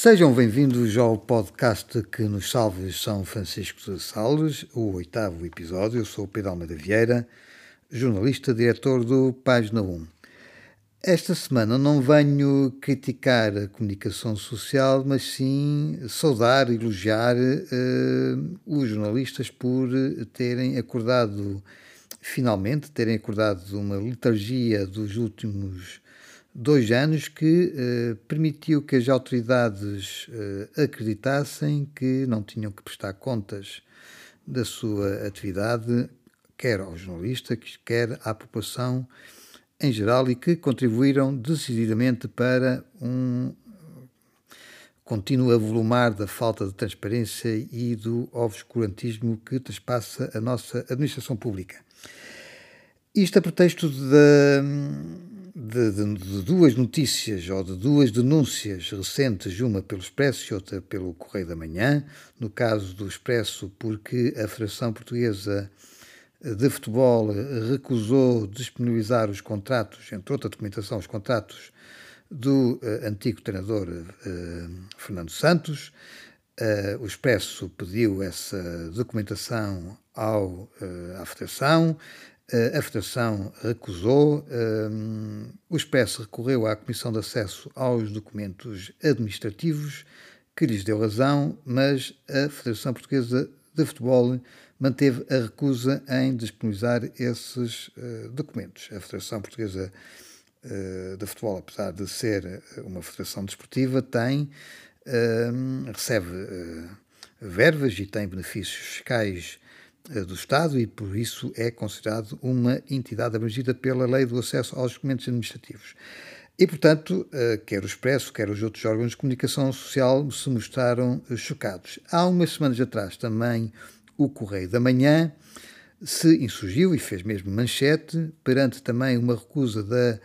Sejam bem-vindos ao podcast que nos salve São Francisco de Sales, o oitavo episódio. Eu sou Pedro Almeida Vieira, jornalista, diretor do Página 1. Esta semana não venho criticar a comunicação social, mas sim saudar, elogiar uh, os jornalistas por terem acordado, finalmente, terem acordado uma letargia dos últimos dois anos que eh, permitiu que as autoridades eh, acreditassem que não tinham que prestar contas da sua atividade, quer aos jornalistas, quer à população em geral, e que contribuíram decididamente para um contínuo avolumar da falta de transparência e do obscurantismo que trespassa a nossa administração pública. Isto a pretexto da de, de, de, duas notícias ou de duas denúncias recentes, uma pelo Expresso e outra pelo Correio da Manhã. No caso do Expresso, porque a Federação Portuguesa de Futebol recusou disponibilizar os contratos, entre outra documentação, os contratos do uh, antigo treinador uh, Fernando Santos. Uh, o Expresso pediu essa documentação ao, à Federação, a Federação recusou, o Expresso recorreu à Comissão de Acesso aos Documentos Administrativos, que lhes deu razão, mas a Federação Portuguesa de Futebol manteve a recusa em disponibilizar esses uh, documentos. A Federação Portuguesa uh, de Futebol, apesar de ser uma federação desportiva, tem, recebe verbas e tem benefícios fiscais eh, do Estado e, por isso, é considerado uma entidade abrangida pela Lei do Acesso aos Documentos Administrativos. E, portanto, eh, quer o Expresso, quer os outros órgãos de comunicação social se mostraram eh, chocados. Há umas semanas atrás também o Correio da Manhã se insurgiu e fez mesmo manchete perante também uma recusa da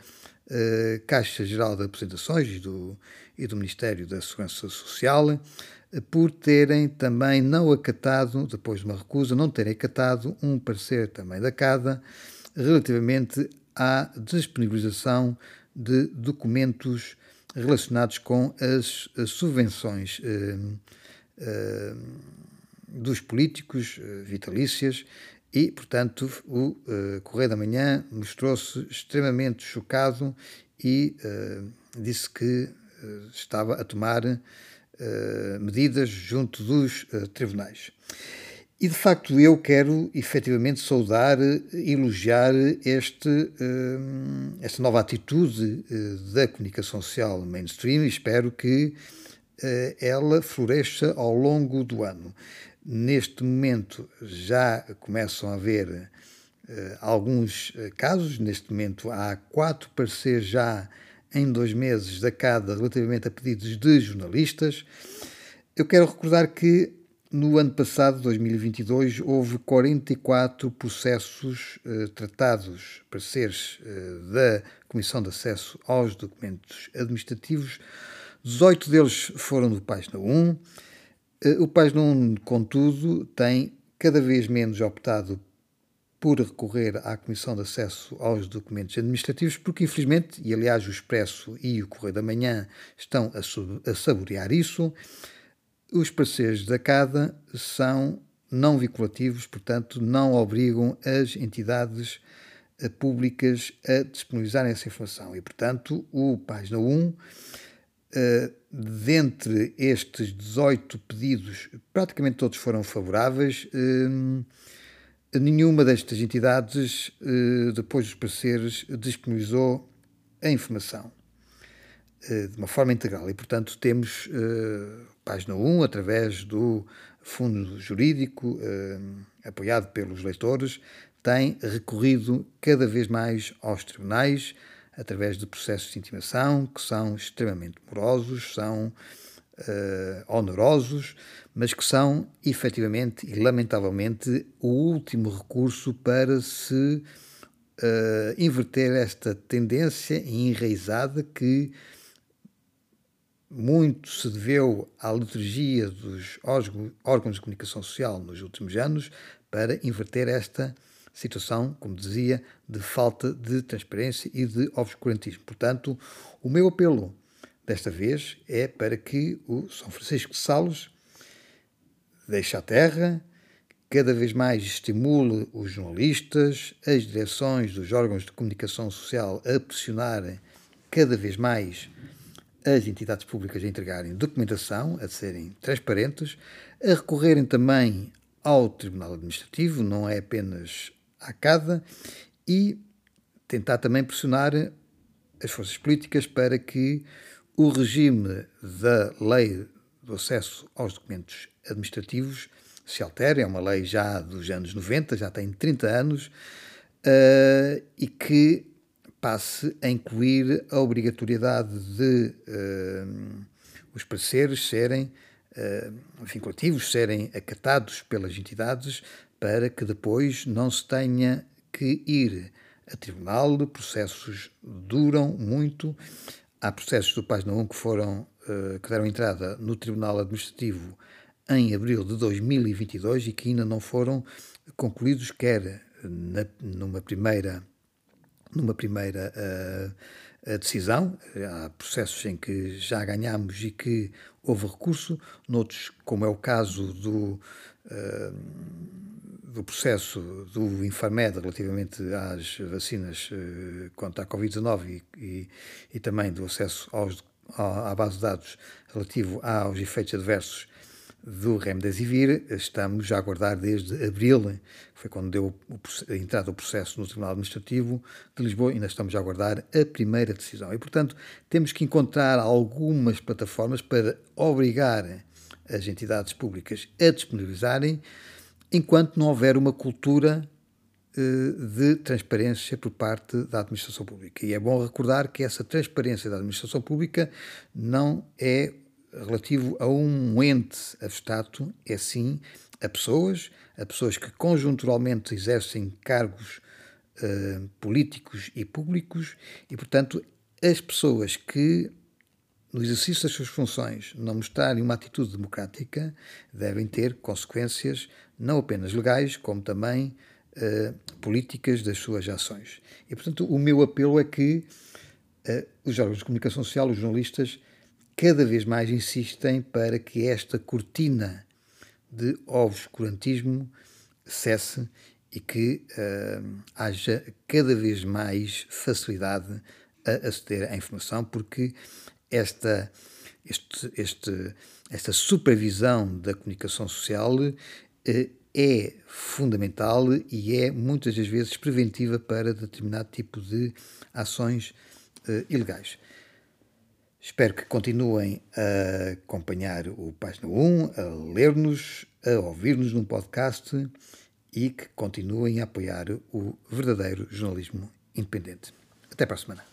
Caixa Geral de Apresentações e do, e do Ministério da Segurança Social por terem também não acatado, depois de uma recusa, não terem acatado um parecer também da CADA relativamente à disponibilização de documentos relacionados com as, as subvenções eh, eh, dos políticos eh, vitalícias e, portanto, o eh, Correio da Manhã mostrou-se extremamente chocado e eh, disse que estava a tomar medidas junto dos uh, tribunais. E de facto eu quero efetivamente saudar, elogiar este, esta nova atitude da comunicação social mainstream e espero que ela floresça ao longo do ano. Neste momento já começam a haver alguns casos, neste momento há quatro pareceres já em dois meses da CADA relativamente a pedidos de jornalistas. Eu quero recordar que no ano passado, 2022, houve 44 processos eh, tratados, pareceres eh, da Comissão de Acesso aos Documentos Administrativos. 18 deles foram do Página 1. Eh, o Página 1, contudo, tem cada vez menos optado por recorrer à Comissão de Acesso aos Documentos Administrativos, porque infelizmente, e aliás o Expresso e o Correio da Manhã estão a, a saborear isso, os parceiros da CADA são não vinculativos, portanto, não obrigam as entidades eh, públicas a disponibilizarem essa informação. E, portanto, o Página 1, eh, dentre estes 18 pedidos, praticamente todos foram favoráveis. Nenhuma destas entidades, eh, depois dos pareceres, disponibilizou a informação eh, de uma forma integral. E, portanto, temos eh, página 1, através do Fundo Jurídico, apoiado pelos leitores, tem recorrido cada vez mais aos tribunais, através de processos de intimação que são extremamente morosos, são uh, onerosos, mas que são efetivamente e lamentavelmente o último recurso para se uh, inverter esta tendência enraizada que muito se deveu à liturgia dos órgãos de comunicação social nos últimos anos para inverter esta situação, como dizia, de falta de transparência e de obscurantismo. Portanto, o meu apelo desta vez é para que o São Francisco de Sales deixe a terra, cada vez mais estimule os jornalistas, as direções dos órgãos de comunicação social a pressionarem cada vez mais as entidades públicas a entregarem documentação, a serem transparentes, a recorrerem também ao Tribunal Administrativo, não é apenas à CADA, e tentar também pressionar as forças políticas para que o regime da lei do acesso aos documentos administrativos se altere, é uma lei já dos anos 90, já tem 30 anos, uh, e que passe a incluir a obrigatoriedade de uh, os pareceres serem uh, vinculativos, serem acatados pelas entidades, para que depois não se tenha que ir a tribunal, processos duram muito. Há processos do Página 1 que foram uh, que deram entrada no Tribunal Administrativo em abril de 2022 e que ainda não foram concluídos, quer na, numa primeira numa primeira uh, decisão. Há processos em que já ganhamos e que houve recurso, noutros, como é o caso do, uh, do processo do Infarmed relativamente às vacinas uh, contra a Covid-19 e, e, e, também do acesso aos, à base de dados relativo aos efeitos adversos do Remdesivir, estamos a aguardar desde abril, que foi quando deu a entrada do processo no Tribunal Administrativo de Lisboa, ainda estamos a aguardar a primeira decisão. E, portanto, temos que encontrar algumas plataformas para obrigar as entidades públicas a disponibilizarem, enquanto não houver uma cultura eh, de transparência por parte da administração pública. E é bom recordar que essa transparência da administração pública não é relativo a um ente abstrato, é sim a pessoas, a pessoas que conjunturalmente exercem cargos uh, políticos e públicos e, portanto, as pessoas que, no exercício das suas funções, não mostrarem uma atitude democrática, devem ter consequências não apenas legais, como também uh, políticas das suas ações. E, portanto, o meu apelo é que uh, os órgãos de comunicação social, os jornalistas, cada vez mais insistem para que esta cortina de obscurantismo cesse e que uh, haja cada vez mais facilidade a aceder à informação, porque esta, este, este, esta supervisão da comunicação social uh, é fundamental e é muitas das vezes preventiva para determinado tipo de ações uh, ilegais. Espero que continuem a acompanhar o Página 1, a ler-nos, a ouvir-nos num podcast e que continuem a apoiar o verdadeiro jornalismo independente. Até para a semana.